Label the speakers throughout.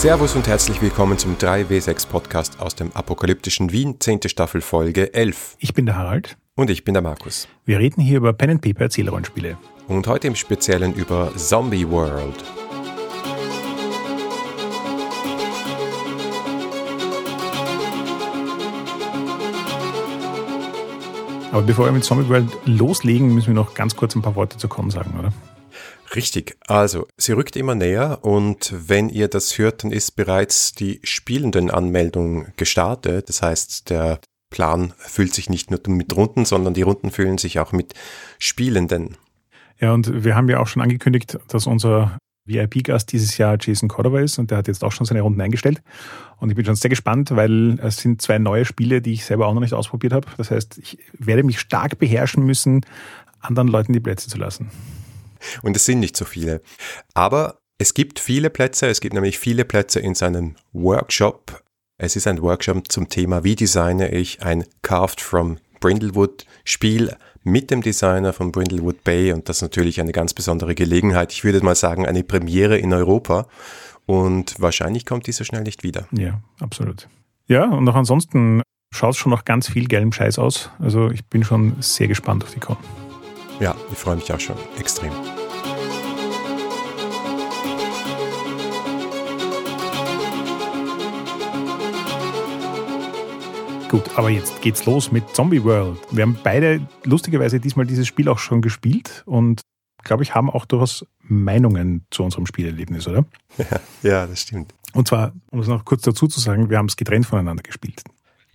Speaker 1: Servus und herzlich willkommen zum 3W6 Podcast aus dem apokalyptischen Wien, 10. Staffel Folge 11.
Speaker 2: Ich bin der Harald.
Speaker 1: Und ich bin der Markus.
Speaker 2: Wir reden hier über Pen and Paper Erzählrollenspiele.
Speaker 1: Und heute im Speziellen über Zombie World.
Speaker 2: Aber bevor wir mit Zombie World loslegen, müssen wir noch ganz kurz ein paar Worte zu Con sagen, oder?
Speaker 1: Richtig. Also, sie rückt immer näher und wenn ihr das hört, dann ist bereits die Spielendenanmeldung gestartet. Das heißt, der Plan füllt sich nicht nur mit Runden, sondern die Runden füllen sich auch mit Spielenden.
Speaker 2: Ja, und wir haben ja auch schon angekündigt, dass unser VIP-Gast dieses Jahr Jason Cordova ist und der hat jetzt auch schon seine Runden eingestellt. Und ich bin schon sehr gespannt, weil es sind zwei neue Spiele, die ich selber auch noch nicht ausprobiert habe. Das heißt, ich werde mich stark beherrschen müssen, anderen Leuten die Plätze zu lassen.
Speaker 1: Und es sind nicht so viele. Aber es gibt viele Plätze. Es gibt nämlich viele Plätze in seinem Workshop. Es ist ein Workshop zum Thema, wie designe ich ein Carved from Brindlewood Spiel mit dem Designer von Brindlewood Bay und das ist natürlich eine ganz besondere Gelegenheit. Ich würde mal sagen, eine Premiere in Europa und wahrscheinlich kommt die so schnell nicht wieder.
Speaker 2: Ja, absolut. Ja, und auch ansonsten schaut es schon noch ganz viel gelben Scheiß aus. Also ich bin schon sehr gespannt auf die Con.
Speaker 1: Ja, ich freue mich auch schon extrem.
Speaker 2: Gut, aber jetzt geht's los mit Zombie World. Wir haben beide lustigerweise diesmal dieses Spiel auch schon gespielt und glaube ich, haben auch durchaus Meinungen zu unserem Spielerlebnis, oder?
Speaker 1: Ja, ja, das stimmt.
Speaker 2: Und zwar, um es noch kurz dazu zu sagen, wir haben es getrennt voneinander gespielt.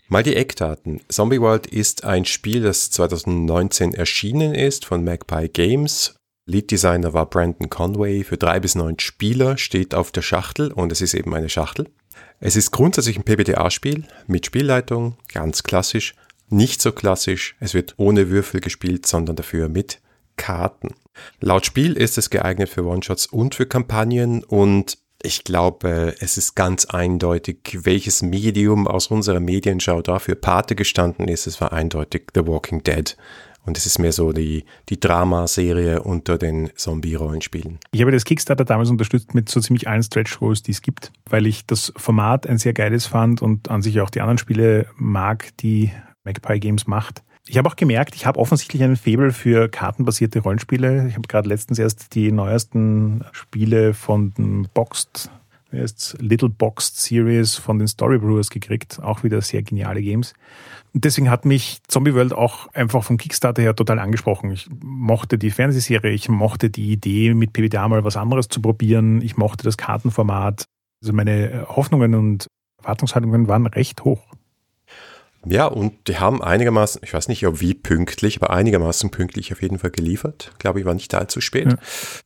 Speaker 1: Mal die Eckdaten. Zombie World ist ein Spiel, das 2019 erschienen ist von Magpie Games. Lead Designer war Brandon Conway. Für drei bis neun Spieler steht auf der Schachtel und es ist eben eine Schachtel. Es ist grundsätzlich ein PBTA-Spiel mit Spielleitung, ganz klassisch. Nicht so klassisch, es wird ohne Würfel gespielt, sondern dafür mit Karten. Laut Spiel ist es geeignet für One-Shots und für Kampagnen und ich glaube, es ist ganz eindeutig, welches Medium aus unserer Medienschau dafür Pate gestanden ist. Es war eindeutig The Walking Dead. Und es ist mehr so die, die Dramaserie unter den Zombie-Rollenspielen.
Speaker 2: Ich habe das Kickstarter damals unterstützt mit so ziemlich allen Stretch Goals, die es gibt, weil ich das Format ein sehr geiles fand und an sich auch die anderen Spiele mag, die Magpie Games macht. Ich habe auch gemerkt, ich habe offensichtlich einen Faible für kartenbasierte Rollenspiele. Ich habe gerade letztens erst die neuesten Spiele von den Boxed, heißt's, Little Boxed Series von den Story Brewers gekriegt. Auch wieder sehr geniale Games. Und deswegen hat mich Zombie World auch einfach vom Kickstarter her total angesprochen. Ich mochte die Fernsehserie, ich mochte die Idee, mit PBTA mal was anderes zu probieren. Ich mochte das Kartenformat. Also meine Hoffnungen und Erwartungshaltungen waren recht hoch.
Speaker 1: Ja, und die haben einigermaßen, ich weiß nicht, ob wie pünktlich, aber einigermaßen pünktlich auf jeden Fall geliefert. Ich glaube, ich war nicht allzu spät. Ja.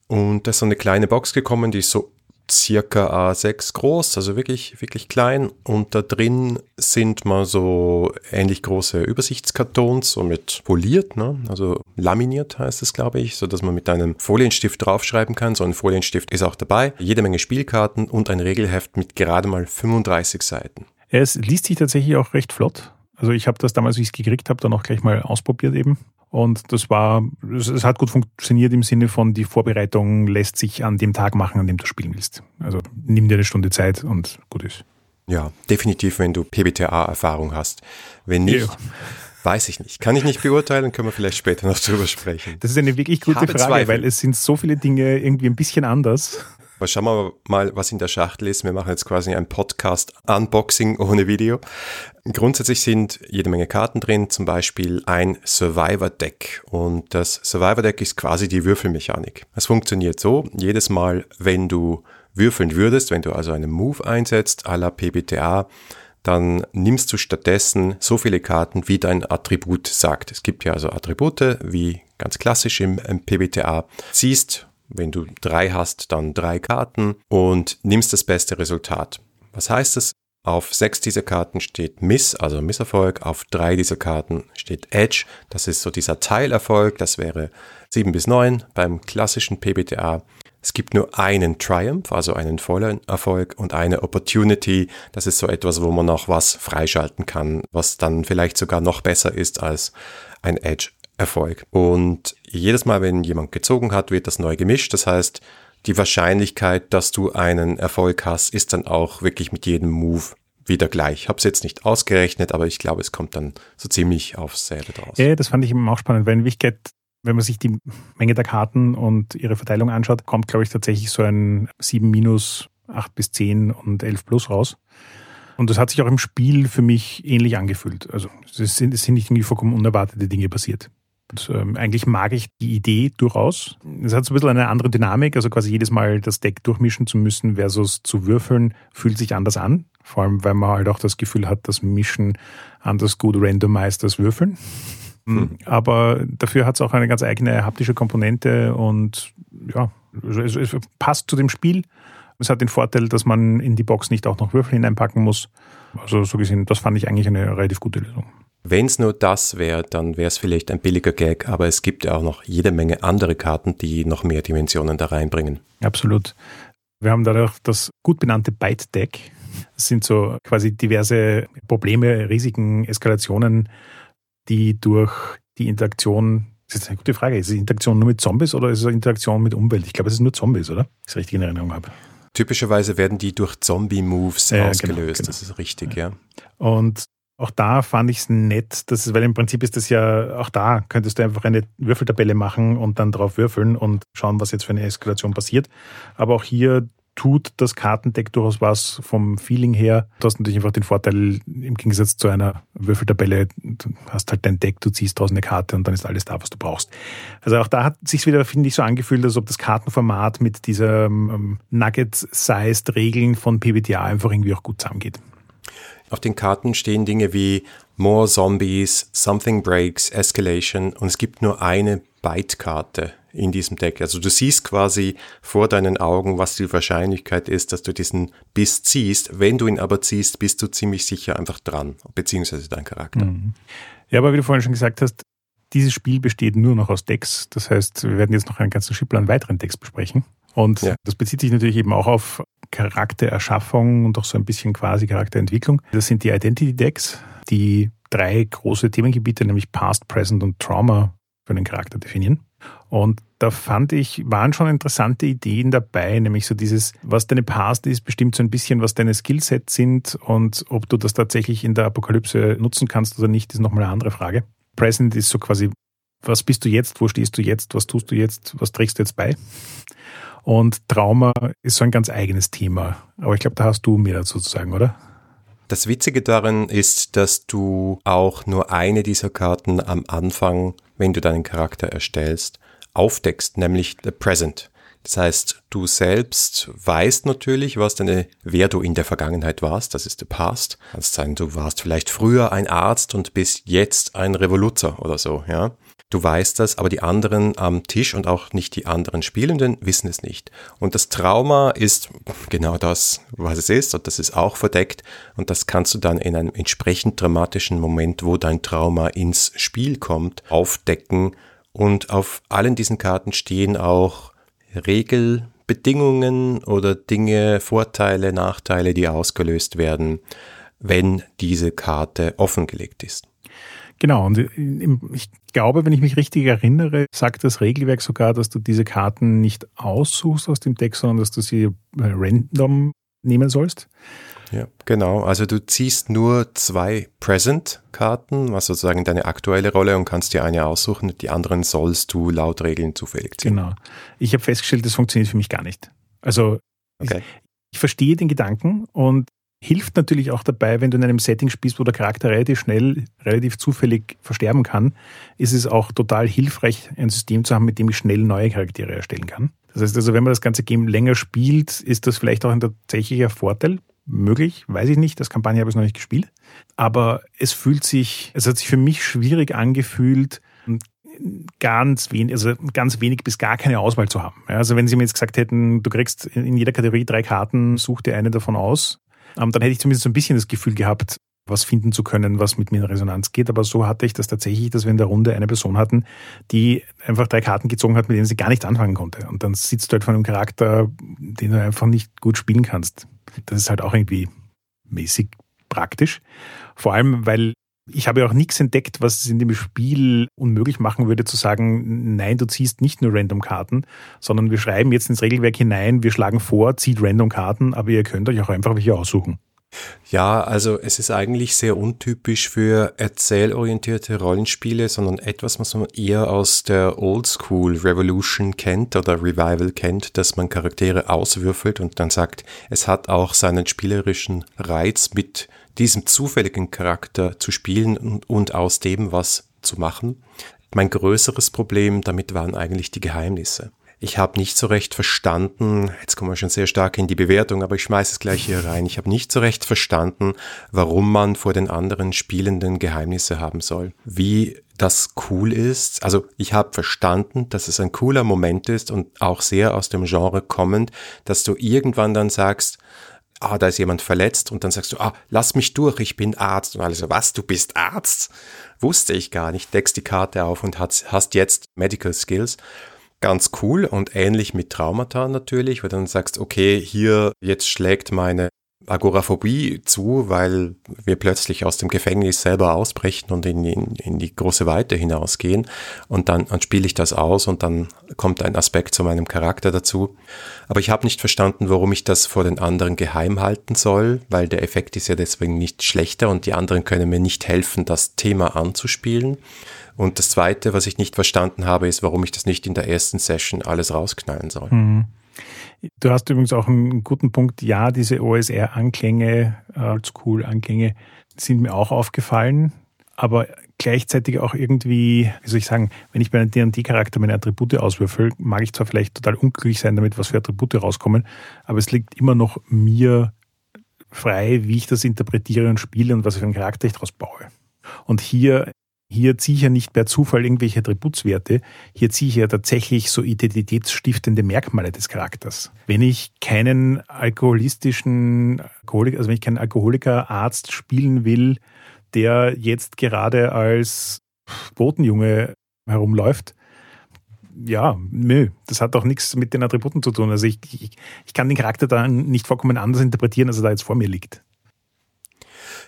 Speaker 1: Und da ist so eine kleine Box gekommen, die ist so circa A6 groß, also wirklich, wirklich klein. Und da drin sind mal so ähnlich große Übersichtskartons, so mit poliert, ne? also laminiert heißt es, glaube ich, so dass man mit einem Folienstift draufschreiben kann. So ein Folienstift ist auch dabei. Jede Menge Spielkarten und ein Regelheft mit gerade mal 35 Seiten.
Speaker 2: Es liest sich tatsächlich auch recht flott. Also ich habe das damals, wie ich es gekriegt habe, dann auch gleich mal ausprobiert eben und das war, es hat gut funktioniert im Sinne von, die Vorbereitung lässt sich an dem Tag machen, an dem du spielen willst. Also nimm dir eine Stunde Zeit und gut ist.
Speaker 1: Ja, definitiv, wenn du PBTA-Erfahrung hast. Wenn nicht, ja. weiß ich nicht. Kann ich nicht beurteilen, können wir vielleicht später noch drüber sprechen.
Speaker 2: Das ist eine wirklich gute Frage, Zweifel. weil es sind so viele Dinge irgendwie ein bisschen anders.
Speaker 1: Aber schauen wir mal, was in der Schachtel ist. Wir machen jetzt quasi ein Podcast-Unboxing ohne Video. Grundsätzlich sind jede Menge Karten drin, zum Beispiel ein Survivor-Deck. Und das Survivor-Deck ist quasi die Würfelmechanik. Es funktioniert so, jedes Mal, wenn du würfeln würdest, wenn du also einen Move einsetzt, à la PBTA, dann nimmst du stattdessen so viele Karten, wie dein Attribut sagt. Es gibt ja also Attribute, wie ganz klassisch im, PBTA. Ziehst wenn du drei hast, dann drei Karten und nimmst das beste Resultat. Was heißt es? Auf sechs dieser Karten steht Miss, also Misserfolg. Auf drei dieser Karten steht Edge. Das ist so dieser Teilerfolg. Das wäre sieben bis neun beim klassischen PBTA. Es gibt nur einen Triumph, also einen vollen Erfolg und eine Opportunity. Das ist so etwas, wo man noch was freischalten kann, was dann vielleicht sogar noch besser ist als ein Edge Erfolg. Und jedes Mal, wenn jemand gezogen hat, wird das neu gemischt. Das heißt, die Wahrscheinlichkeit, dass du einen Erfolg hast, ist dann auch wirklich mit jedem Move wieder gleich. Ich habe es jetzt nicht ausgerechnet, aber ich glaube, es kommt dann so ziemlich aufs selbe draus.
Speaker 2: Ja, das fand ich eben auch spannend, weil in Wirklichkeit, wenn man sich die Menge der Karten und ihre Verteilung anschaut, kommt, glaube ich, tatsächlich so ein 7 minus, 8 bis 10 und 11 plus raus. Und das hat sich auch im Spiel für mich ähnlich angefühlt. Also es sind, es sind nicht irgendwie vollkommen unerwartete Dinge passiert. Und, ähm, eigentlich mag ich die Idee durchaus. Es hat so ein bisschen eine andere Dynamik, also quasi jedes Mal das Deck durchmischen zu müssen versus zu würfeln, fühlt sich anders an. Vor allem, weil man halt auch das Gefühl hat, dass Mischen anders gut randomized als Würfeln. Hm. Aber dafür hat es auch eine ganz eigene haptische Komponente und ja, es, es passt zu dem Spiel. Es hat den Vorteil, dass man in die Box nicht auch noch Würfel hineinpacken muss. Also so gesehen, das fand ich eigentlich eine relativ gute Lösung.
Speaker 1: Wenn es nur das wäre, dann wäre es vielleicht ein billiger Gag, aber es gibt ja auch noch jede Menge andere Karten, die noch mehr Dimensionen da reinbringen.
Speaker 2: Absolut. Wir haben dadurch das gut benannte Byte Deck. Das sind so quasi diverse Probleme, Risiken, Eskalationen, die durch die Interaktion, das ist eine gute Frage, ist es Interaktion nur mit Zombies oder ist es Interaktion mit Umwelt? Ich glaube, es ist nur Zombies, oder? Ich richtig in Erinnerung habe.
Speaker 1: Typischerweise werden die durch Zombie-Moves genau, ausgelöst, genau, genau. das ist richtig, ja. ja.
Speaker 2: Und auch da fand ich es nett, dass, weil im Prinzip ist das ja, auch da könntest du einfach eine Würfeltabelle machen und dann drauf würfeln und schauen, was jetzt für eine Eskalation passiert. Aber auch hier tut das Kartendeck durchaus was vom Feeling her. Du hast natürlich einfach den Vorteil im Gegensatz zu einer Würfeltabelle, du hast halt dein Deck, du ziehst draußen eine Karte und dann ist alles da, was du brauchst. Also auch da hat sich wieder, finde ich, so angefühlt, als ob das Kartenformat mit dieser ähm, Nugget-sized Regeln von PBTA einfach irgendwie auch gut zusammengeht.
Speaker 1: Auf den Karten stehen Dinge wie More Zombies, Something Breaks, Escalation und es gibt nur eine Byte-Karte in diesem Deck. Also du siehst quasi vor deinen Augen, was die Wahrscheinlichkeit ist, dass du diesen Biss ziehst. Wenn du ihn aber ziehst, bist du ziemlich sicher einfach dran, beziehungsweise dein Charakter. Mhm.
Speaker 2: Ja, aber wie du vorhin schon gesagt hast, dieses Spiel besteht nur noch aus Decks. Das heißt, wir werden jetzt noch einen ganzen Schippel an weiteren Decks besprechen. Und ja. das bezieht sich natürlich eben auch auf Charaktererschaffung und auch so ein bisschen quasi Charakterentwicklung. Das sind die Identity Decks, die drei große Themengebiete, nämlich Past, Present und Trauma für den Charakter definieren. Und da fand ich, waren schon interessante Ideen dabei, nämlich so dieses, was deine Past ist, bestimmt so ein bisschen, was deine Skillsets sind und ob du das tatsächlich in der Apokalypse nutzen kannst oder nicht, ist nochmal eine andere Frage. Present ist so quasi, was bist du jetzt, wo stehst du jetzt, was tust du jetzt, was trägst du jetzt bei? Und Trauma ist so ein ganz eigenes Thema. Aber ich glaube, da hast du mehr dazu zu sagen, oder?
Speaker 1: Das Witzige darin ist, dass du auch nur eine dieser Karten am Anfang, wenn du deinen Charakter erstellst, aufdeckst, nämlich the present. Das heißt, du selbst weißt natürlich, was deine, wer du in der Vergangenheit warst, das ist the past. Kannst sagen, du warst vielleicht früher ein Arzt und bist jetzt ein Revoluzer oder so, ja. Du weißt das, aber die anderen am Tisch und auch nicht die anderen Spielenden wissen es nicht. Und das Trauma ist genau das, was es ist, und das ist auch verdeckt. Und das kannst du dann in einem entsprechend dramatischen Moment, wo dein Trauma ins Spiel kommt, aufdecken. Und auf allen diesen Karten stehen auch Regelbedingungen oder Dinge, Vorteile, Nachteile, die ausgelöst werden, wenn diese Karte offengelegt ist.
Speaker 2: Genau, und ich glaube, wenn ich mich richtig erinnere, sagt das Regelwerk sogar, dass du diese Karten nicht aussuchst aus dem Deck, sondern dass du sie äh, random nehmen sollst.
Speaker 1: Ja, genau. Also du ziehst nur zwei Present-Karten, was sozusagen deine aktuelle Rolle und kannst dir eine aussuchen. Die anderen sollst du laut Regeln zufällig ziehen.
Speaker 2: Genau. Ich habe festgestellt, das funktioniert für mich gar nicht. Also okay. ich, ich verstehe den Gedanken und hilft natürlich auch dabei, wenn du in einem Setting spielst, wo der Charakter relativ schnell, relativ zufällig versterben kann, ist es auch total hilfreich, ein System zu haben, mit dem ich schnell neue Charaktere erstellen kann. Das heißt also, wenn man das ganze Game länger spielt, ist das vielleicht auch ein tatsächlicher Vorteil. Möglich, weiß ich nicht. Das Kampagne habe ich noch nicht gespielt. Aber es fühlt sich, es hat sich für mich schwierig angefühlt, ganz wenig, also ganz wenig bis gar keine Auswahl zu haben. Also wenn Sie mir jetzt gesagt hätten, du kriegst in jeder Kategorie drei Karten, such dir eine davon aus, dann hätte ich zumindest so ein bisschen das Gefühl gehabt, was finden zu können, was mit mir in Resonanz geht. Aber so hatte ich das tatsächlich, dass wir in der Runde eine Person hatten, die einfach drei Karten gezogen hat, mit denen sie gar nicht anfangen konnte. Und dann sitzt du halt vor einem Charakter, den du einfach nicht gut spielen kannst. Das ist halt auch irgendwie mäßig praktisch. Vor allem, weil Ich habe ja auch nichts entdeckt, was es in dem Spiel unmöglich machen würde, zu sagen, nein, du ziehst nicht nur Random-Karten, sondern wir schreiben jetzt ins Regelwerk hinein, wir schlagen vor, zieht Random-Karten, aber ihr könnt euch auch einfach welche aussuchen.
Speaker 1: Ja, also es ist eigentlich sehr untypisch für erzählorientierte Rollenspiele, sondern etwas, was man eher aus der Oldschool Revolution kennt oder Revival kennt, dass man Charaktere auswürfelt und dann sagt, es hat auch seinen spielerischen Reiz mit diesem zufälligen Charakter zu spielen und, und aus dem was zu machen. Mein größeres Problem damit waren eigentlich die Geheimnisse. Ich habe nicht so recht verstanden, jetzt kommen wir schon sehr stark in die Bewertung, aber ich schmeiße es gleich hier rein. Ich habe nicht so recht verstanden, warum man vor den anderen Spielenden Geheimnisse haben soll. Wie das cool ist. Also ich habe verstanden, dass es ein cooler Moment ist und auch sehr aus dem Genre kommend, dass du irgendwann dann sagst, ah, da ist jemand verletzt und dann sagst du, ah, lass mich durch, ich bin Arzt. Und alle so, was, du bist Arzt? Wusste ich gar nicht. Deckst die Karte auf und hast, jetzt Medical Skills ganz cool und ähnlich mit Traumata natürlich, weil dann sagst, okay, hier jetzt schlägt meine Agoraphobie zu, weil wir plötzlich aus dem Gefängnis selber ausbrechen und in, in, in die große Weite hinausgehen. Und dann, dann spiele ich das aus und dann kommt ein Aspekt zu meinem Charakter dazu. Aber ich habe nicht verstanden, warum ich das vor den anderen geheim halten soll, weil der Effekt ist ja deswegen nicht schlechter und die anderen können mir nicht helfen, das Thema anzuspielen. Und das Zweite, was ich nicht verstanden habe, ist, warum ich das nicht in der ersten Session alles rausknallen soll. Mhm.
Speaker 2: Du hast übrigens auch einen guten Punkt. Ja, diese OSR-Anklänge, Oldschool-Anklänge sind mir auch aufgefallen, aber gleichzeitig auch irgendwie, wie soll ich sagen, wenn ich bei einem D&D-Charakter meine Attribute auswürfel, mag ich zwar vielleicht total unglücklich sein damit, was für Attribute rauskommen, aber es liegt immer noch mir frei, wie ich das interpretiere und spiele und was für einen Charakter ich daraus baue. Und hier hier ziehe ich ja nicht per Zufall irgendwelche Attributswerte, hier ziehe ich ja tatsächlich so identitätsstiftende Merkmale des Charakters. Wenn ich keinen alkoholistischen Alkoholiker, also wenn ich keinen Alkoholikerarzt spielen will, der jetzt gerade als Botenjunge herumläuft, ja, nö, das hat auch nichts mit den Attributen zu tun. Also ich, ich, ich kann den Charakter da nicht vollkommen anders interpretieren, als er da jetzt vor mir liegt.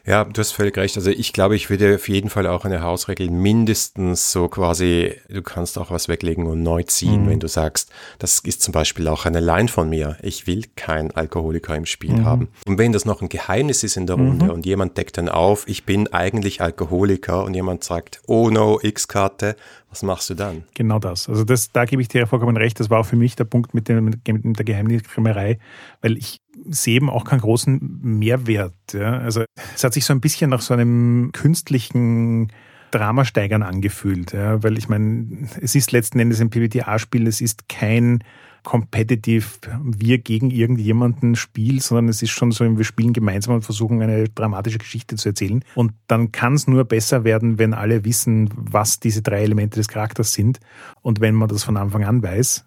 Speaker 1: Ja, du hast völlig recht. Also ich glaube, ich würde auf jeden Fall auch eine Hausregel mindestens so quasi, du kannst auch was weglegen und neu ziehen, mhm. wenn du sagst, das ist zum Beispiel auch eine Line von mir. Ich will kein Alkoholiker im Spiel mhm. haben. Und wenn das noch ein Geheimnis ist in der Runde mhm. und jemand deckt dann auf, ich bin eigentlich Alkoholiker und jemand sagt, oh no, X-Karte, was machst du dann?
Speaker 2: Genau das. Also das, da gebe ich dir vollkommen recht. Das war auch für mich der Punkt mit, dem, mit der Geheimniskrämerei, weil ich sehe eben auch keinen großen Mehrwert. Ja. Also es hat sich so ein bisschen nach so einem künstlichen Dramasteigern angefühlt, ja, weil ich meine, es ist letzten Endes ein PBTA-Spiel, es ist kein competitive wir gegen irgendjemanden Spiel, sondern es ist schon so, wir spielen gemeinsam und versuchen eine dramatische Geschichte zu erzählen. Und dann kann es nur besser werden, wenn alle wissen, was diese drei Elemente des Charakters sind. Und wenn man das von Anfang an weiß,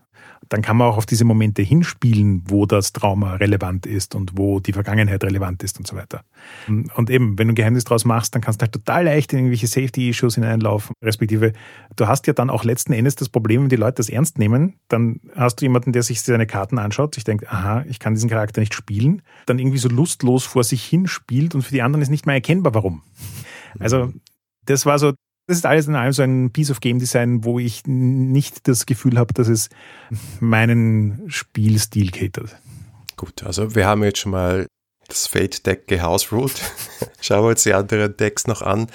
Speaker 2: dann kann man auch auf diese Momente hinspielen, wo das Trauma relevant ist und wo die Vergangenheit relevant ist und so weiter. Und eben, wenn du ein Geheimnis draus machst, dann kannst du halt total leicht in irgendwelche Safety-Issues hineinlaufen, respektive du hast ja dann auch letzten Endes das Problem, wenn die Leute das ernst nehmen, dann hast du jemanden, der sich seine Karten anschaut, sich denkt, aha, ich kann diesen Charakter nicht spielen, dann irgendwie so lustlos vor sich hin spielt und für die anderen ist nicht mehr erkennbar, warum. Also das war so das ist alles in allem so ein Piece of Game Design, wo ich nicht das Gefühl habe, dass es meinen Spielstil catert.
Speaker 1: Gut, also wir haben jetzt schon mal das Fate Deck gehousruled. Schauen wir uns die anderen Decks noch an.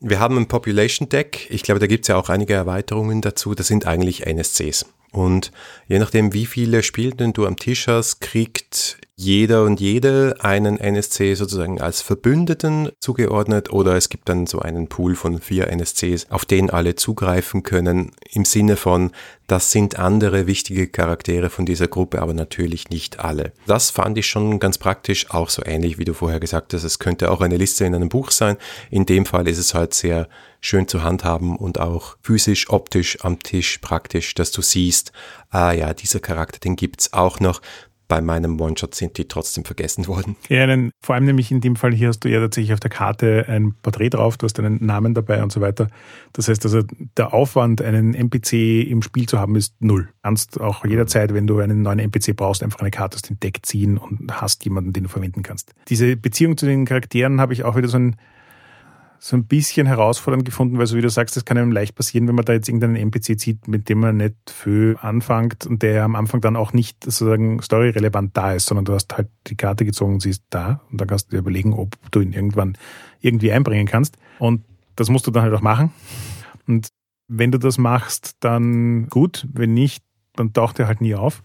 Speaker 1: Wir haben ein Population Deck. Ich glaube, da gibt es ja auch einige Erweiterungen dazu. Das sind eigentlich NSCs. Und je nachdem, wie viele Spielenden du am Tisch hast, kriegt jeder und jede einen NSC sozusagen als Verbündeten zugeordnet oder es gibt dann so einen Pool von vier NSCs, auf den alle zugreifen können, im Sinne von, das sind andere wichtige Charaktere von dieser Gruppe, aber natürlich nicht alle. Das fand ich schon ganz praktisch, auch so ähnlich wie du vorher gesagt hast, es könnte auch eine Liste in einem Buch sein. In dem Fall ist es halt sehr schön zu handhaben und auch physisch, optisch am Tisch praktisch, dass du siehst, ah ja, dieser Charakter, den gibt's auch noch bei meinem One-Shot sind die trotzdem vergessen worden.
Speaker 2: Ja, denn, vor allem nämlich in dem Fall hier hast du ja tatsächlich auf der Karte ein Porträt drauf, du hast einen Namen dabei und so weiter. Das heißt also, der Aufwand, einen NPC im Spiel zu haben, ist null. Kannst auch jederzeit, wenn du einen neuen NPC brauchst, einfach eine Karte aus dem Deck ziehen und hast jemanden, den du verwenden kannst. Diese Beziehung zu den Charakteren habe ich auch wieder so ein so ein bisschen herausfordernd gefunden, weil so wie du sagst, das kann einem leicht passieren, wenn man da jetzt irgendeinen NPC zieht, mit dem man nicht viel anfängt und der am Anfang dann auch nicht sozusagen storyrelevant da ist, sondern du hast halt die Karte gezogen und sie ist da und dann kannst du dir überlegen, ob du ihn irgendwann irgendwie einbringen kannst. Und das musst du dann halt auch machen. Und wenn du das machst, dann gut. Wenn nicht, dann taucht er halt nie auf.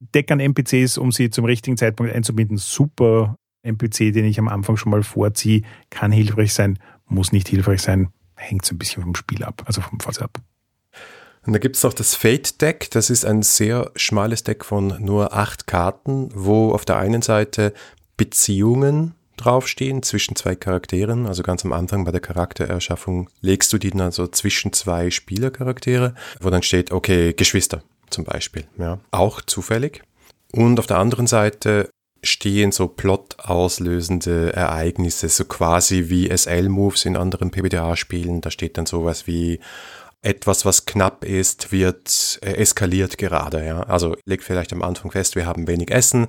Speaker 2: Deck an NPCs, um sie zum richtigen Zeitpunkt einzubinden, super NPC, den ich am Anfang schon mal vorziehe, kann hilfreich sein muss nicht hilfreich sein, hängt so ein bisschen vom Spiel ab, also vom Phase ab.
Speaker 1: Und da gibt es noch das Fate-Deck. Das ist ein sehr schmales Deck von nur acht Karten, wo auf der einen Seite Beziehungen draufstehen zwischen zwei Charakteren. Also ganz am Anfang bei der Charaktererschaffung legst du die dann also zwischen zwei Spielercharaktere, wo dann steht, okay, Geschwister zum Beispiel. Ja, auch zufällig. Und auf der anderen Seite stehen so plot-auslösende Ereignisse, so quasi wie SL-Moves in anderen PBTA-Spielen. Da steht dann sowas wie etwas, was knapp ist, wird äh, eskaliert gerade. Ja? Also legt vielleicht am Anfang fest, wir haben wenig Essen.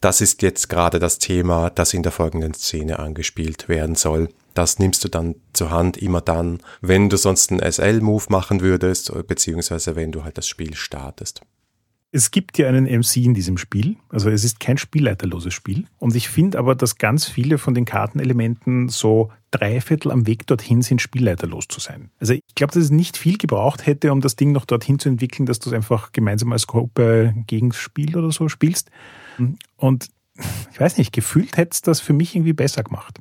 Speaker 1: Das ist jetzt gerade das Thema, das in der folgenden Szene angespielt werden soll. Das nimmst du dann zur Hand immer dann, wenn du sonst einen SL-Move machen würdest, beziehungsweise wenn du halt das Spiel startest.
Speaker 2: Es gibt ja einen MC in diesem Spiel, also es ist kein spielleiterloses Spiel. Und ich finde aber, dass ganz viele von den Kartenelementen so dreiviertel am Weg dorthin sind, spielleiterlos zu sein. Also ich glaube, dass es nicht viel gebraucht hätte, um das Ding noch dorthin zu entwickeln, dass du es einfach gemeinsam als Gruppe gegen Spiel oder so spielst. Und ich weiß nicht, gefühlt hätte es das für mich irgendwie besser gemacht.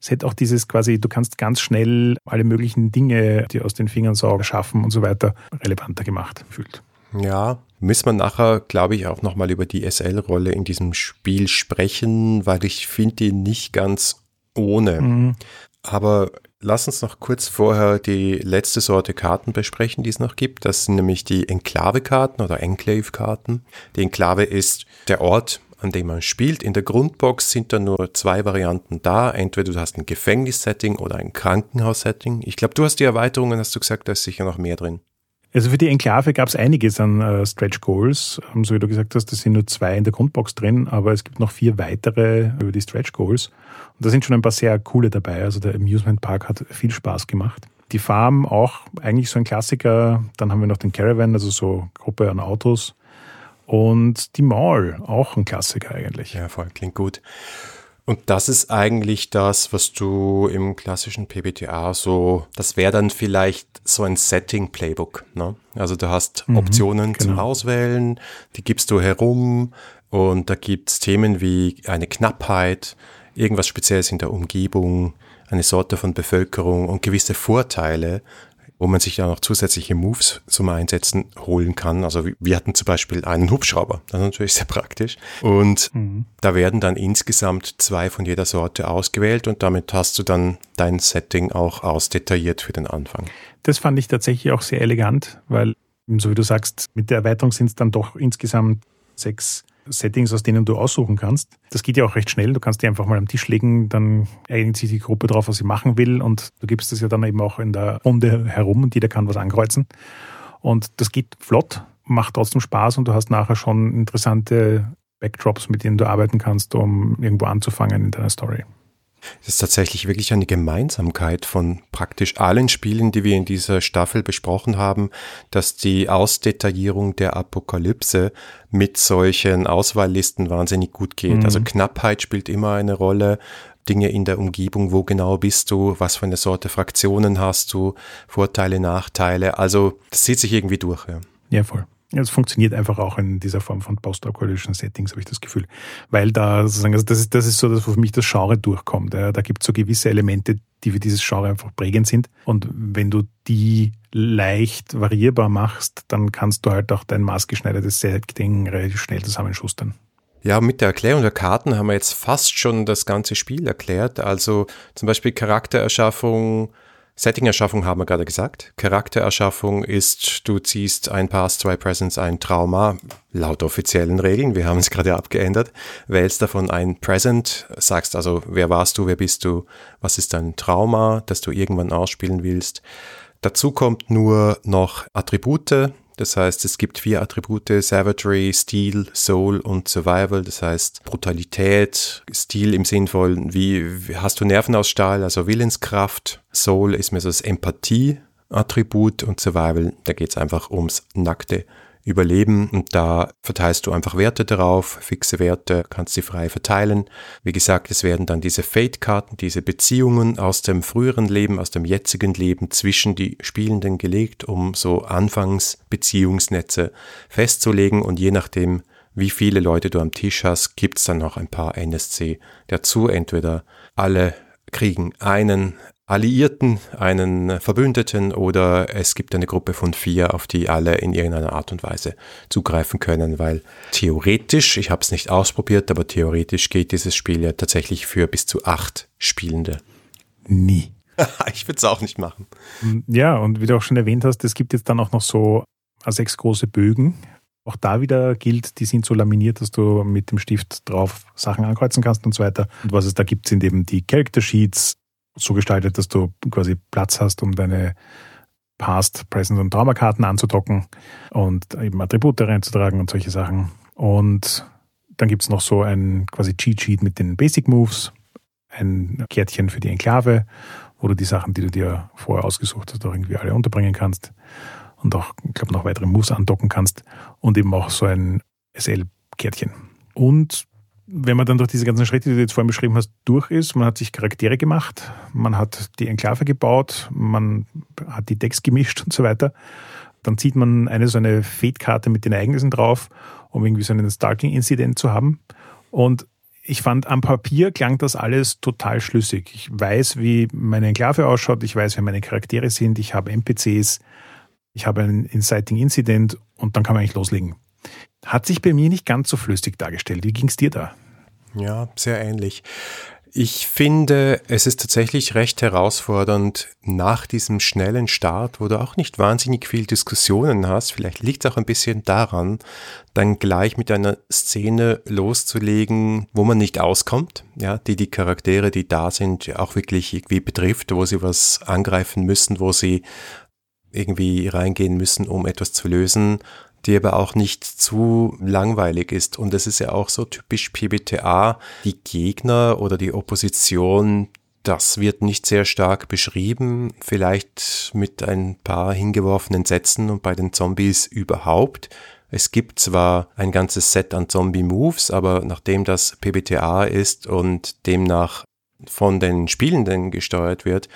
Speaker 2: Es hätte auch dieses quasi, du kannst ganz schnell alle möglichen Dinge, die aus den Fingern saugen, schaffen und so weiter, relevanter gemacht fühlt.
Speaker 1: Ja, müssen wir nachher, glaube ich, auch nochmal über die SL-Rolle in diesem Spiel sprechen, weil ich finde die nicht ganz ohne. Mhm. Aber lass uns noch kurz vorher die letzte Sorte Karten besprechen, die es noch gibt. Das sind nämlich die Enklave-Karten oder Enclave-Karten. Die Enklave ist der Ort, an dem man spielt. In der Grundbox sind da nur zwei Varianten da. Entweder du hast ein Gefängnissetting oder ein Krankenhaussetting. Ich glaube, du hast die Erweiterungen, hast du gesagt, da ist sicher noch mehr drin.
Speaker 2: Also für die Enklave gab es einiges an äh, Stretch Goals. Um, so wie du gesagt hast, das sind nur zwei in der Grundbox drin, aber es gibt noch vier weitere über die Stretch Goals. Und da sind schon ein paar sehr coole dabei. Also der Amusement Park hat viel Spaß gemacht. Die Farm auch eigentlich so ein Klassiker. Dann haben wir noch den Caravan, also so Gruppe an Autos. Und die Mall, auch ein Klassiker eigentlich.
Speaker 1: Ja, voll, klingt gut. Und das ist eigentlich das, was du im klassischen PBTA so, das wäre dann vielleicht so ein Setting-Playbook. Ne? Also du hast mhm, Optionen genau. zum Auswählen, die gibst du herum und da gibt's Themen wie eine Knappheit, irgendwas Spezielles in der Umgebung, eine Sorte von Bevölkerung und gewisse Vorteile, wo man sich ja noch zusätzliche Moves zum Einsetzen holen kann. Also wir hatten zum Beispiel einen Hubschrauber, das ist natürlich sehr praktisch. Und mhm. da werden dann insgesamt zwei von jeder Sorte ausgewählt und damit hast du dann dein Setting auch ausdetailliert für den Anfang.
Speaker 2: Das fand ich tatsächlich auch sehr elegant, weil, so wie du sagst, mit der Erweiterung sind es dann doch insgesamt sechs Settings, aus denen du aussuchen kannst. Das geht ja auch recht schnell. Du kannst die einfach mal am Tisch legen, dann einigt sich die Gruppe drauf, was sie machen will und du gibst es ja dann eben auch in der Runde herum und jeder kann was ankreuzen. Und das geht flott, macht trotzdem Spaß und du hast nachher schon interessante Backdrops, mit denen du arbeiten kannst, um irgendwo anzufangen in deiner Story.
Speaker 1: Es ist tatsächlich wirklich eine Gemeinsamkeit von praktisch allen Spielen, die wir in dieser Staffel besprochen haben, dass die Ausdetaillierung der Apokalypse mit solchen Auswahllisten wahnsinnig gut geht. Mhm. Also Knappheit spielt immer eine Rolle. Dinge in der Umgebung, wo genau bist du, was für eine Sorte Fraktionen hast du, Vorteile, Nachteile. Also das zieht sich irgendwie durch. Ja,
Speaker 2: ja voll. Es funktioniert einfach auch in dieser Form von postapokalyptischen Settings, habe ich das Gefühl. Weil da sozusagen, also das ist, das ist so, dass für mich das Genre durchkommt. Da gibt es so gewisse Elemente, die für dieses Genre einfach prägend sind. Und wenn du die leicht variierbar machst, dann kannst du halt auch dein maßgeschneidertes Setting relativ schnell zusammenschustern.
Speaker 1: Ja, mit der Erklärung der Karten haben wir jetzt fast schon das ganze Spiel erklärt. Also zum Beispiel Charaktererschaffung, Setting-Erschaffung haben wir gerade gesagt. Charaktererschaffung ist, du ziehst ein Pass, zwei Presents, ein Trauma, laut offiziellen Regeln. Wir haben es gerade abgeändert. Wählst davon ein Present, sagst also, wer warst du, wer bist du, was ist dein Trauma, das du irgendwann ausspielen willst. Dazu kommt nur noch Attribute, Das heißt, es gibt vier Attribute, Savagery, Steel, Soul und Survival. Das heißt, Brutalität, Stil im Sinn von, wie, hast du Nerven aus Stahl, also Willenskraft. Soul ist mir so das Empathie-Attribut und Survival, da geht es einfach ums nackte Überleben und da verteilst du einfach Werte darauf, fixe Werte, kannst sie frei verteilen. Wie gesagt, es werden dann diese Fate-Karten, diese Beziehungen aus dem früheren Leben, aus dem jetzigen Leben zwischen die Spielenden gelegt, um so Anfangsbeziehungsnetze festzulegen und je nachdem, wie viele Leute du am Tisch hast, gibt's dann noch ein paar NSC dazu. Entweder alle kriegen einen Alliierten, einen Verbündeten oder es gibt eine Gruppe von vier, auf die alle in irgendeiner Art und Weise zugreifen können, weil theoretisch, ich habe es nicht ausprobiert, aber theoretisch geht dieses Spiel ja tatsächlich für bis zu acht Spielende.
Speaker 2: Nie.
Speaker 1: ich würde es auch nicht machen.
Speaker 2: Ja, und wie du auch schon erwähnt hast, es gibt jetzt dann auch noch so sechs große Bögen. Auch da wieder gilt, die sind so laminiert, dass du mit dem Stift drauf Sachen ankreuzen kannst und so weiter. Und was es da gibt, sind eben die Character Sheets, so gestaltet, dass du quasi Platz hast, um deine Past, Present und Traumakarten anzudocken und eben Attribute reinzutragen und solche Sachen. Und dann gibt es noch so ein quasi Cheat Sheet mit den Basic Moves, ein Kärtchen für die Enklave, wo du die Sachen, die du dir vorher ausgesucht hast, auch irgendwie alle unterbringen kannst und auch, ich glaube, noch weitere Moves andocken kannst und eben auch so ein SL-Kärtchen. Und wenn man dann durch diese ganzen Schritte, die du jetzt vorhin beschrieben hast, durch ist, man hat sich Charaktere gemacht, man hat die Enklave gebaut, man hat die Decks gemischt und so weiter, dann zieht man eine so eine Fate-Karte mit den Ereignissen drauf, um irgendwie so einen Stalking-Incident zu haben. Und ich fand, am Papier klang das alles total schlüssig. Ich weiß, wie meine Enklave ausschaut, ich weiß, wer meine Charaktere sind, ich habe NPCs, ich habe einen Inciting Incident und dann kann man eigentlich loslegen. Hat sich bei mir nicht ganz so flüssig dargestellt. Wie ging es dir da?
Speaker 1: Ja, sehr ähnlich. Ich finde, es ist tatsächlich recht herausfordernd nach diesem schnellen Start, wo du auch nicht wahnsinnig viel Diskussionen hast, vielleicht liegt es auch ein bisschen daran, dann gleich mit einer Szene loszulegen, wo man nicht auskommt, ja, die die Charaktere, die da sind, auch wirklich irgendwie betrifft, wo sie was angreifen müssen, wo sie irgendwie reingehen müssen, um etwas zu lösen die aber auch nicht zu langweilig ist. Und es ist ja auch so typisch PBTA, die Gegner oder die Opposition, das wird nicht sehr stark beschrieben, vielleicht mit ein paar hingeworfenen Sätzen und bei den Zombies überhaupt. Es gibt zwar ein ganzes Set an Zombie-Moves, aber nachdem das PBTA ist und demnach von den Spielenden gesteuert wird,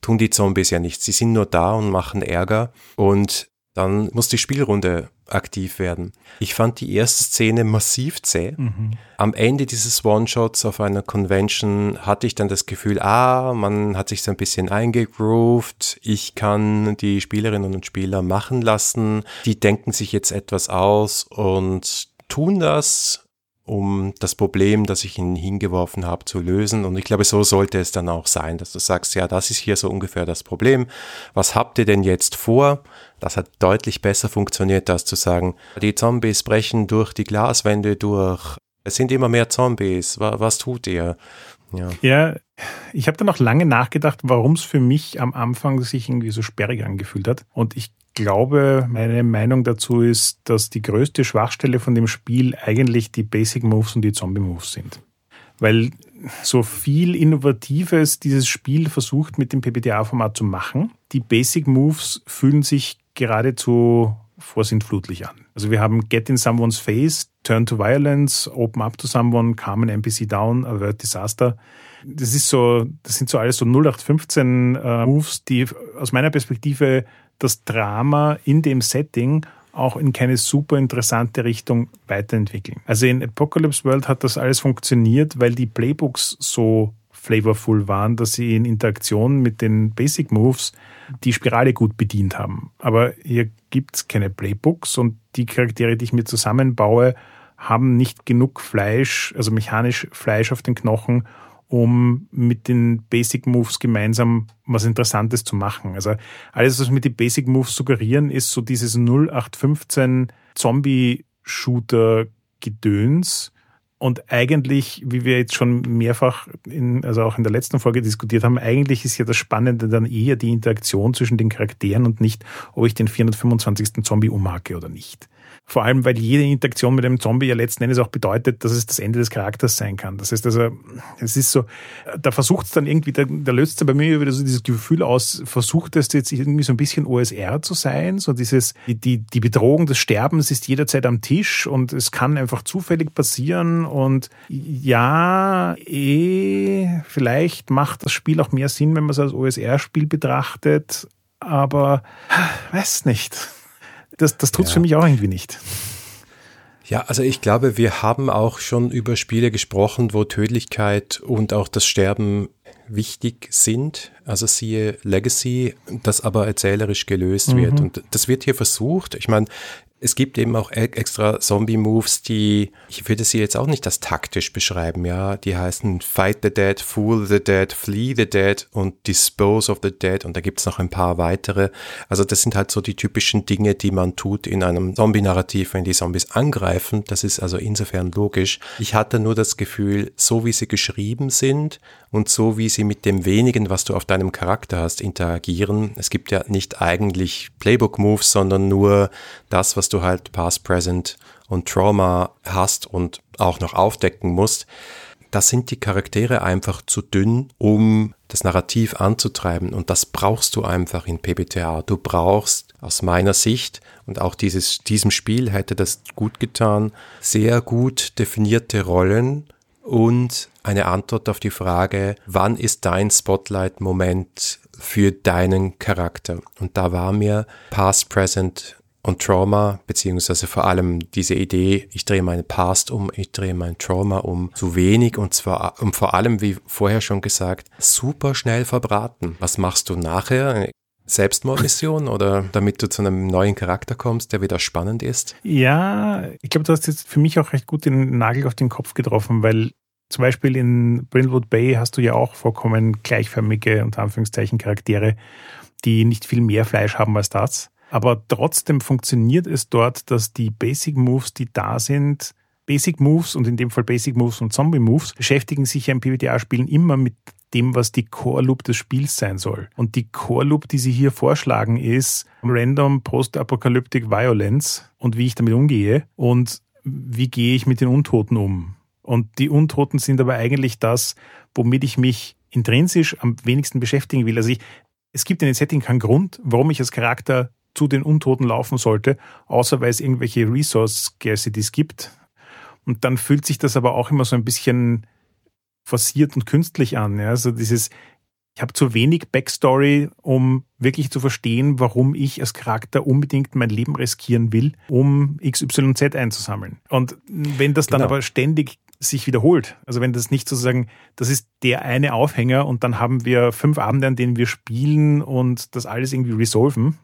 Speaker 1: tun die Zombies ja nichts. Sie sind nur da und machen Ärger und dann muss die Spielrunde aktiv werden. Ich fand die erste Szene massiv zäh. Mhm. Am Ende dieses One-Shots auf einer Convention hatte ich dann das Gefühl, ah, man hat sich so ein bisschen eingegroovt. Ich kann die Spielerinnen und Spieler machen lassen. Die denken sich jetzt etwas aus und tun das um das Problem, das ich ihnen hingeworfen habe, zu lösen. Und ich glaube, so sollte es dann auch sein, dass du sagst, ja, das ist hier so ungefähr das Problem. Was habt ihr denn jetzt vor? Das hat deutlich besser funktioniert, als zu sagen, die Zombies brechen durch die Glaswände durch. Es sind immer mehr Zombies. Was, was tut ihr?
Speaker 2: Ja, ja ich habe dann auch lange nachgedacht, warum es für mich am Anfang sich irgendwie so sperrig angefühlt hat. Und ich glaube, meine Meinung dazu ist, dass die größte Schwachstelle von dem Spiel eigentlich die Basic Moves und die Zombie Moves sind. Weil so viel Innovatives dieses Spiel versucht mit dem PBTA-Format zu machen. Die Basic Moves fühlen sich geradezu vorsintflutlich an. Also wir haben Get in Someone's Face, Turn to Violence, Open Up to Someone, Calm an NPC Down, Avert Disaster. Das ist so, das sind so alles so 0815 äh, Moves, die aus meiner Perspektive das Drama in dem Setting auch in keine super interessante Richtung weiterentwickeln. Also in Apocalypse World hat das alles funktioniert, weil die Playbooks so flavorful waren, dass sie in Interaktion mit den Basic Moves die Spirale gut bedient haben. Aber hier gibt es keine Playbooks und die Charaktere, die ich mir zusammenbaue, haben nicht genug Fleisch, also mechanisch Fleisch auf den Knochen, um mit den Basic Moves gemeinsam was Interessantes zu machen. Also alles, was mit den Basic Moves suggerieren, ist so dieses 0815 Zombie-Shooter-Gedöns. Und eigentlich, wie wir jetzt schon mehrfach, in, also auch in der letzten Folge diskutiert haben, eigentlich ist ja das Spannende dann eher die Interaktion zwischen den Charakteren und nicht, ob ich den 425. Zombie umhacke oder nicht. Vor allem, weil jede Interaktion mit einem Zombie ja letzten Endes auch bedeutet, dass es das Ende des Charakters sein kann. Das heißt also, es ist so, da versucht es dann irgendwie, da, da löst es bei mir wieder so dieses Gefühl aus, versucht es jetzt irgendwie so ein bisschen OSR zu sein, so dieses, die, die, die Bedrohung des Sterbens ist jederzeit am Tisch und es kann einfach zufällig passieren und ja, eh, vielleicht macht das Spiel auch mehr Sinn, wenn man es als OSR-Spiel betrachtet, aber weiß nicht das, das tut es ja. für mich auch irgendwie nicht.
Speaker 1: Ja, also ich glaube, wir haben auch schon über Spiele gesprochen, wo Tödlichkeit und auch das Sterben wichtig sind. Also siehe Legacy, das aber erzählerisch gelöst mhm. wird. Und das wird hier versucht. Ich meine, es gibt eben auch e- extra Zombie-Moves, die, ich würde sie jetzt auch nicht als taktisch beschreiben, ja. Die heißen Fight the Dead, Fool the Dead, Flee the Dead und Dispose of the Dead und da gibt es noch ein paar weitere. Also das sind halt so die typischen Dinge, die man tut in einem Zombie-Narrativ, wenn die Zombies angreifen. Das ist also insofern logisch. Ich hatte nur das Gefühl, so wie sie geschrieben sind und so wie sie mit dem wenigen, was du auf deinem Charakter hast, interagieren. Es gibt ja nicht eigentlich Playbook-Moves, sondern nur das, was du halt Past, Present und Trauma hast und auch noch aufdecken musst, da sind die Charaktere einfach zu dünn, um das Narrativ anzutreiben. Und das brauchst du einfach in PBTA. Du brauchst aus meiner Sicht, und auch dieses, diesem Spiel hätte das gut getan, sehr gut definierte Rollen und eine Antwort auf die Frage, wann ist dein Spotlight-Moment für deinen Charakter? Und da war mir Past, Present und Trauma, beziehungsweise vor allem diese Idee, ich drehe meinen Past um, ich drehe mein Trauma um, zu wenig und zwar und vor allem, wie vorher schon gesagt, super schnell verbraten. Was machst du nachher? Selbstmordmission oder damit du zu einem neuen Charakter kommst, der wieder spannend ist?
Speaker 2: Ja, ich glaube, du hast jetzt für mich auch recht gut den Nagel auf den Kopf getroffen, weil zum Beispiel in Brindlewood Bay hast du ja auch vollkommen gleichförmige, unter Anführungszeichen, Charaktere, die nicht viel mehr Fleisch haben als das. Aber trotzdem funktioniert es dort, dass die Basic Moves, die da sind, Basic Moves und in dem Fall Basic Moves und Zombie Moves, beschäftigen sich ja im PBTA-Spielen immer mit dem, was die Core Loop des Spiels sein soll. Und die Core Loop, die sie hier vorschlagen, ist Random Post-Apocalyptic Violence und wie ich damit umgehe und wie gehe ich mit den Untoten um. Und die Untoten sind aber eigentlich das, womit ich mich intrinsisch am wenigsten beschäftigen will. Also ich, es gibt in dem Setting keinen Grund, warum ich als Charakter zu den Untoten laufen sollte, außer weil es irgendwelche Resource Scarcities gibt. Und dann fühlt sich das aber auch immer so ein bisschen forciert und künstlich an. Ja? Also dieses, ich habe zu wenig Backstory, um wirklich zu verstehen, warum ich als Charakter unbedingt mein Leben riskieren will, um XYZ einzusammeln. Und wenn das dann genau. aber ständig sich wiederholt, also wenn das nicht sozusagen, das ist der eine Aufhänger und dann haben wir fünf Abende, an denen wir spielen und das alles irgendwie resolven,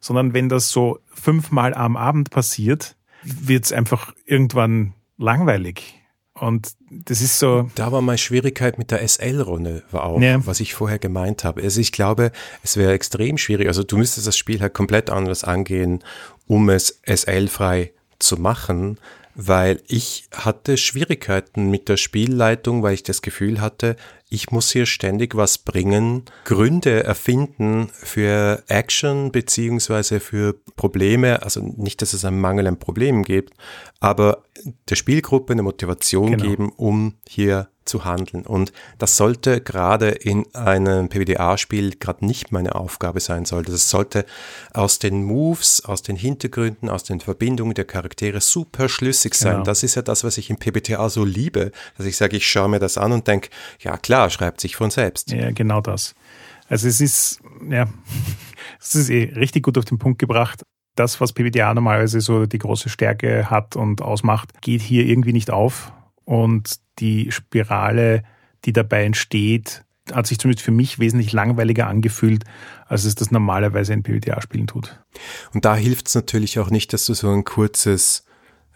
Speaker 2: sondern wenn das so fünfmal am Abend passiert, wird es einfach irgendwann langweilig. Und das ist so.
Speaker 1: Da war meine Schwierigkeit mit der SL-Runde, war auch, ja. was ich vorher gemeint habe. Also ich glaube, es wäre extrem schwierig. Also du müsstest das Spiel halt komplett anders angehen, um es SL-frei zu machen, weil ich hatte Schwierigkeiten mit der Spielleitung, weil ich das Gefühl hatte, ich muss hier ständig was bringen, Gründe erfinden für Action beziehungsweise für Probleme. Also nicht, dass es einen Mangel an Problemen gibt, aber der Spielgruppe eine Motivation genau. geben, um hier zu handeln. Und das sollte gerade in einem PBDA-Spiel gerade nicht meine Aufgabe sein sollte. Das sollte aus den Moves, aus den Hintergründen, aus den Verbindungen der Charaktere super schlüssig sein. Genau. Das ist ja das, was ich im PBTA so liebe, dass ich sage, ich schaue mir das an und denke, ja klar, schreibt sich von selbst.
Speaker 2: Ja, genau das. Also es ist, ja, es ist eh richtig gut auf den Punkt gebracht das, was PBTA normalerweise so die große Stärke hat und ausmacht, geht hier irgendwie nicht auf. Und die Spirale, die dabei entsteht, hat sich zumindest für mich wesentlich langweiliger angefühlt, als es das normalerweise in PBTA-Spielen tut.
Speaker 1: Und da hilft es natürlich auch nicht, dass du so ein kurzes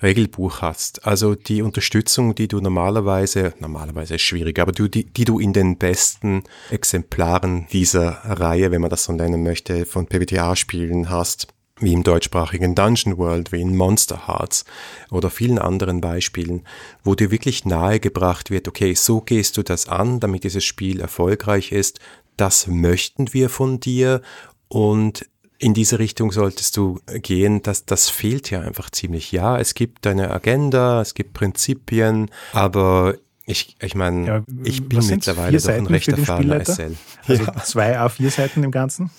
Speaker 1: Regelbuch hast. Also die Unterstützung, die du normalerweise, normalerweise ist schwierig, aber du, die, die du in den besten Exemplaren dieser Reihe, wenn man das so nennen möchte, von PBTA-Spielen hast, wie im deutschsprachigen Dungeon World, wie in Monster Hearts oder vielen anderen Beispielen, wo dir wirklich nahegebracht wird, okay, so gehst du das an, damit dieses Spiel erfolgreich ist, das möchten wir von dir und in diese Richtung solltest du gehen, das, das fehlt ja einfach ziemlich. Ja, es gibt eine Agenda, es gibt Prinzipien, aber ich, ich meine, ja, ich bin mittlerweile doch ein recht erfahrener SL.
Speaker 2: Also ja. zwei A4-Seiten im Ganzen?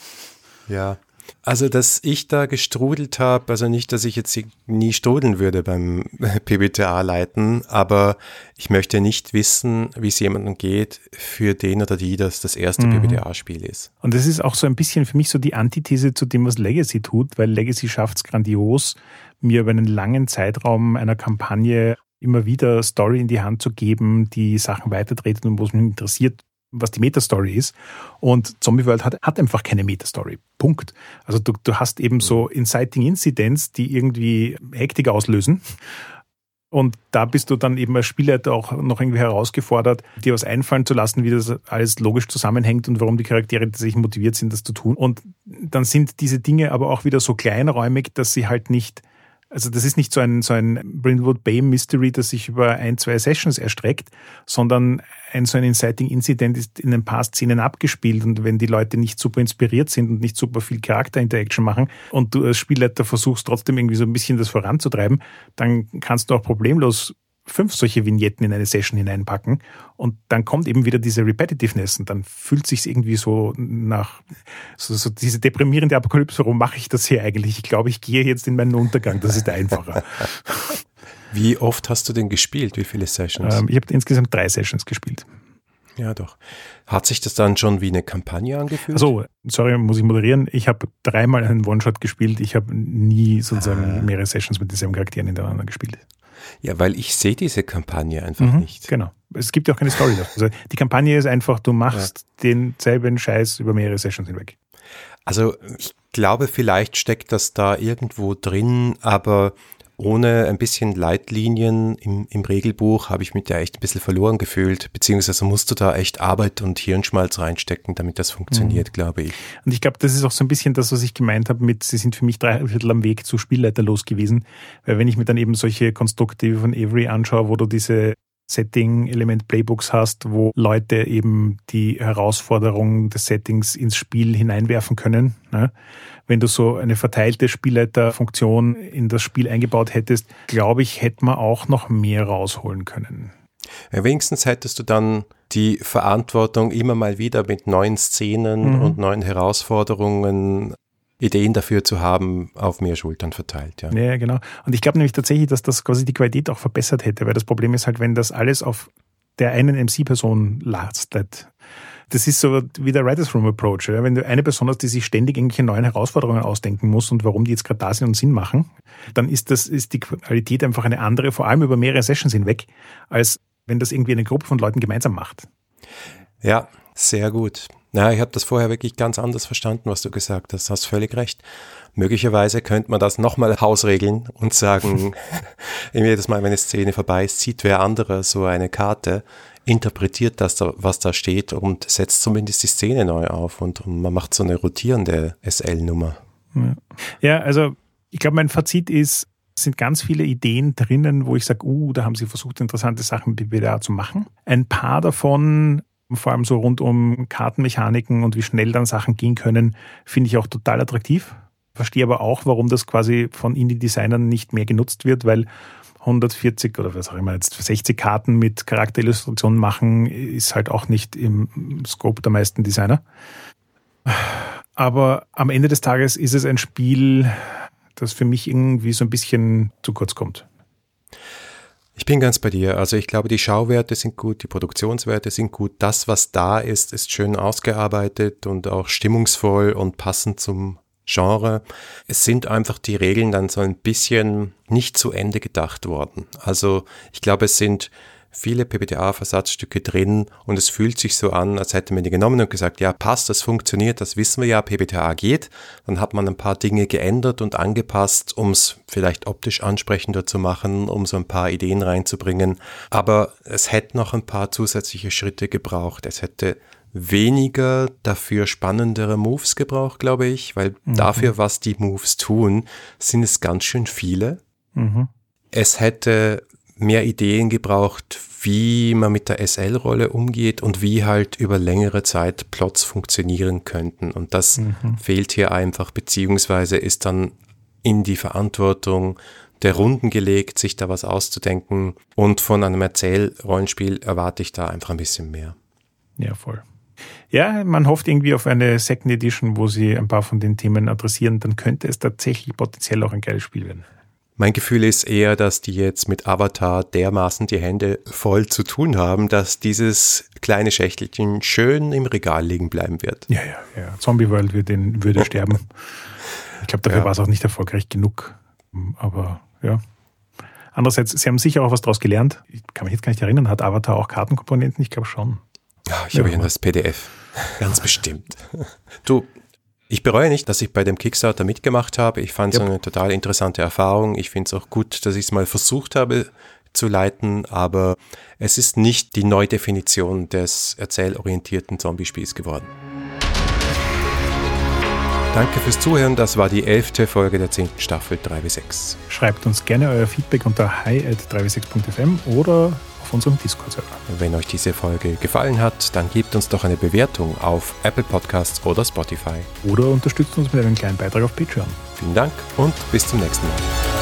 Speaker 1: Ja, also, dass ich da gestrudelt habe, also nicht, dass ich jetzt nie strudeln würde beim PBTA leiten, aber ich möchte nicht wissen, wie es jemandem geht, für den oder die das das erste mhm. PBTA-Spiel ist.
Speaker 2: Und das ist auch so ein bisschen für mich so die Antithese zu dem, was Legacy tut, weil Legacy schafft es grandios, mir über einen langen Zeitraum einer Kampagne immer wieder Story in die Hand zu geben, die Sachen weitertreten und wo es mich interessiert, was die Metastory ist. Und Zombie World hat, hat einfach keine Metastory. Punkt. Also du, du hast eben so Inciting Incidents, die irgendwie Hektik auslösen. Und da bist du dann eben als Spielleiter auch noch irgendwie herausgefordert, dir was einfallen zu lassen, wie das alles logisch zusammenhängt und warum die Charaktere sich motiviert sind, das zu tun. Und dann sind diese Dinge aber auch wieder so kleinräumig, dass sie halt nicht also das ist nicht so ein, so ein Brindlewood Bay Mystery, das sich über ein, zwei Sessions erstreckt, sondern ein so ein Inciting Incident ist in ein paar Szenen abgespielt. Und wenn die Leute nicht super inspiriert sind und nicht super viel Charakterinteraction machen und du als Spielleiter versuchst trotzdem irgendwie so ein bisschen das voranzutreiben, dann kannst du auch problemlos fünf solche Vignetten in eine Session hineinpacken und dann kommt eben wieder diese Repetitiveness und dann fühlt sich irgendwie so nach so, so diese deprimierende Apokalypse, warum mache ich das hier eigentlich? Ich glaube, ich gehe jetzt in meinen Untergang, das ist einfacher.
Speaker 1: Wie oft hast du denn gespielt? Wie viele Sessions?
Speaker 2: Ähm, ich habe insgesamt drei Sessions gespielt.
Speaker 1: Ja, doch. Hat sich das dann schon wie eine Kampagne angefühlt?
Speaker 2: Also, sorry, muss ich moderieren. Ich habe dreimal einen One-Shot gespielt. Ich habe nie sozusagen ah. mehrere Sessions mit denselben Charakteren hintereinander gespielt.
Speaker 1: Ja, weil ich sehe diese Kampagne einfach mhm, nicht.
Speaker 2: Genau. Es gibt ja auch keine Story. Also die Kampagne ist einfach, du machst ja. denselben Scheiß über mehrere Sessions hinweg.
Speaker 1: Also ich glaube, vielleicht steckt das da irgendwo drin, aber ohne ein bisschen Leitlinien im, im Regelbuch habe ich mich da echt ein bisschen verloren gefühlt, beziehungsweise musst du da echt Arbeit und Hirnschmalz reinstecken, damit das funktioniert, mhm. glaube ich.
Speaker 2: Und ich glaube, das ist auch so ein bisschen das, was ich gemeint habe mit, sie sind für mich drei Viertel am Weg zu Spielleiter los gewesen, weil wenn ich mir dann eben solche Konstrukte von Avery anschaue, wo du diese Setting-Element-Playbooks hast, wo Leute eben die Herausforderungen des Settings ins Spiel hineinwerfen können. Ne? Wenn du so eine verteilte Spielleiterfunktion in das Spiel eingebaut hättest, glaube ich, hätte man auch noch mehr rausholen können.
Speaker 1: Ja, wenigstens hättest du dann die Verantwortung immer mal wieder mit neuen Szenen mhm. und neuen Herausforderungen Ideen dafür zu haben, auf mehr Schultern verteilt. Ja,
Speaker 2: ja genau. Und ich glaube nämlich tatsächlich, dass das quasi die Qualität auch verbessert hätte, weil das Problem ist halt, wenn das alles auf der einen MC-Person lastet, das ist so wie der Writers Room Approach. Ja? Wenn du eine Person hast, die sich ständig irgendwelche neuen Herausforderungen ausdenken muss und warum die jetzt gerade da sind und Sinn machen, dann ist das, ist die Qualität einfach eine andere, vor allem über mehrere Sessions hinweg, als wenn das irgendwie eine Gruppe von Leuten gemeinsam macht.
Speaker 1: Ja, sehr gut. Na, ich habe das vorher wirklich ganz anders verstanden, was du gesagt hast. Hast völlig recht. Möglicherweise könnte man das nochmal hausregeln und sagen, jedes Mal, wenn eine Szene vorbei ist, sieht wer andere so eine Karte, interpretiert das, was da steht und setzt zumindest die Szene neu auf und, und man macht so eine rotierende SL-Nummer.
Speaker 2: Ja. ja, also ich glaube, mein Fazit ist, es sind ganz viele Ideen drinnen, wo ich sage, uh, da haben sie versucht, interessante Sachen mit BBDA zu machen. Ein paar davon vor allem so rund um Kartenmechaniken und wie schnell dann Sachen gehen können, finde ich auch total attraktiv. Verstehe aber auch, warum das quasi von Indie-Designern nicht mehr genutzt wird, weil 140 oder was auch immer jetzt 60 Karten mit Charakterillustrationen machen, ist halt auch nicht im Scope der meisten Designer. Aber am Ende des Tages ist es ein Spiel, das für mich irgendwie so ein bisschen zu kurz kommt.
Speaker 1: Ich bin ganz bei dir. Also ich glaube, die Schauwerte sind gut, die Produktionswerte sind gut. Das, was da ist, ist schön ausgearbeitet und auch stimmungsvoll und passend zum Genre. Es sind einfach die Regeln dann so ein bisschen nicht zu Ende gedacht worden. Also ich glaube, es sind viele PBTA-Versatzstücke drin und es fühlt sich so an, als hätte man die genommen und gesagt, ja, passt, das funktioniert, das wissen wir ja, PBTA geht. Dann hat man ein paar Dinge geändert und angepasst, um es vielleicht optisch ansprechender zu machen, um so ein paar Ideen reinzubringen. Aber es hätte noch ein paar zusätzliche Schritte gebraucht. Es hätte weniger, dafür spannendere Moves gebraucht, glaube ich, weil mhm. dafür, was die Moves tun, sind es ganz schön viele. Mhm. Es hätte mehr Ideen gebraucht, wie man mit der SL-Rolle umgeht und wie halt über längere Zeit Plots funktionieren könnten. Und das mhm. fehlt hier einfach, beziehungsweise ist dann in die Verantwortung der Runden gelegt, sich da was auszudenken. Und von einem Erzählrollenspiel erwarte ich da einfach ein bisschen mehr.
Speaker 2: Ja, voll. Ja, man hofft irgendwie auf eine Second Edition, wo sie ein paar von den Themen adressieren. Dann könnte es tatsächlich potenziell auch ein geiles Spiel werden.
Speaker 1: Mein Gefühl ist eher, dass die jetzt mit Avatar dermaßen die Hände voll zu tun haben, dass dieses kleine Schächtelchen schön im Regal liegen bleiben wird.
Speaker 2: Ja, ja, ja. Zombie World wird würde sterben. Ich glaube, dafür ja. war es auch nicht erfolgreich genug. Aber ja. Andererseits, sie haben sicher auch was daraus gelernt. Ich kann mich jetzt gar nicht erinnern, hat Avatar auch Kartenkomponenten? Ich glaube schon.
Speaker 1: Ja, ich habe hier das PDF. Ganz bestimmt. Du, ich bereue nicht, dass ich bei dem Kickstarter mitgemacht habe. Ich fand es yep. eine total interessante Erfahrung. Ich finde es auch gut, dass ich es mal versucht habe zu leiten, aber es ist nicht die Neudefinition des erzählorientierten Zombie-Spiels geworden. Danke fürs Zuhören. Das war die elfte Folge der zehnten Staffel 3W6.
Speaker 2: Schreibt uns gerne euer Feedback unter hi.3w6.fm oder auf unserem Discord-Server.
Speaker 1: Wenn euch diese Folge gefallen hat, dann gebt uns doch eine Bewertung auf Apple Podcasts oder Spotify.
Speaker 2: Oder unterstützt uns mit einem kleinen Beitrag auf Patreon.
Speaker 1: Vielen Dank und bis zum nächsten Mal.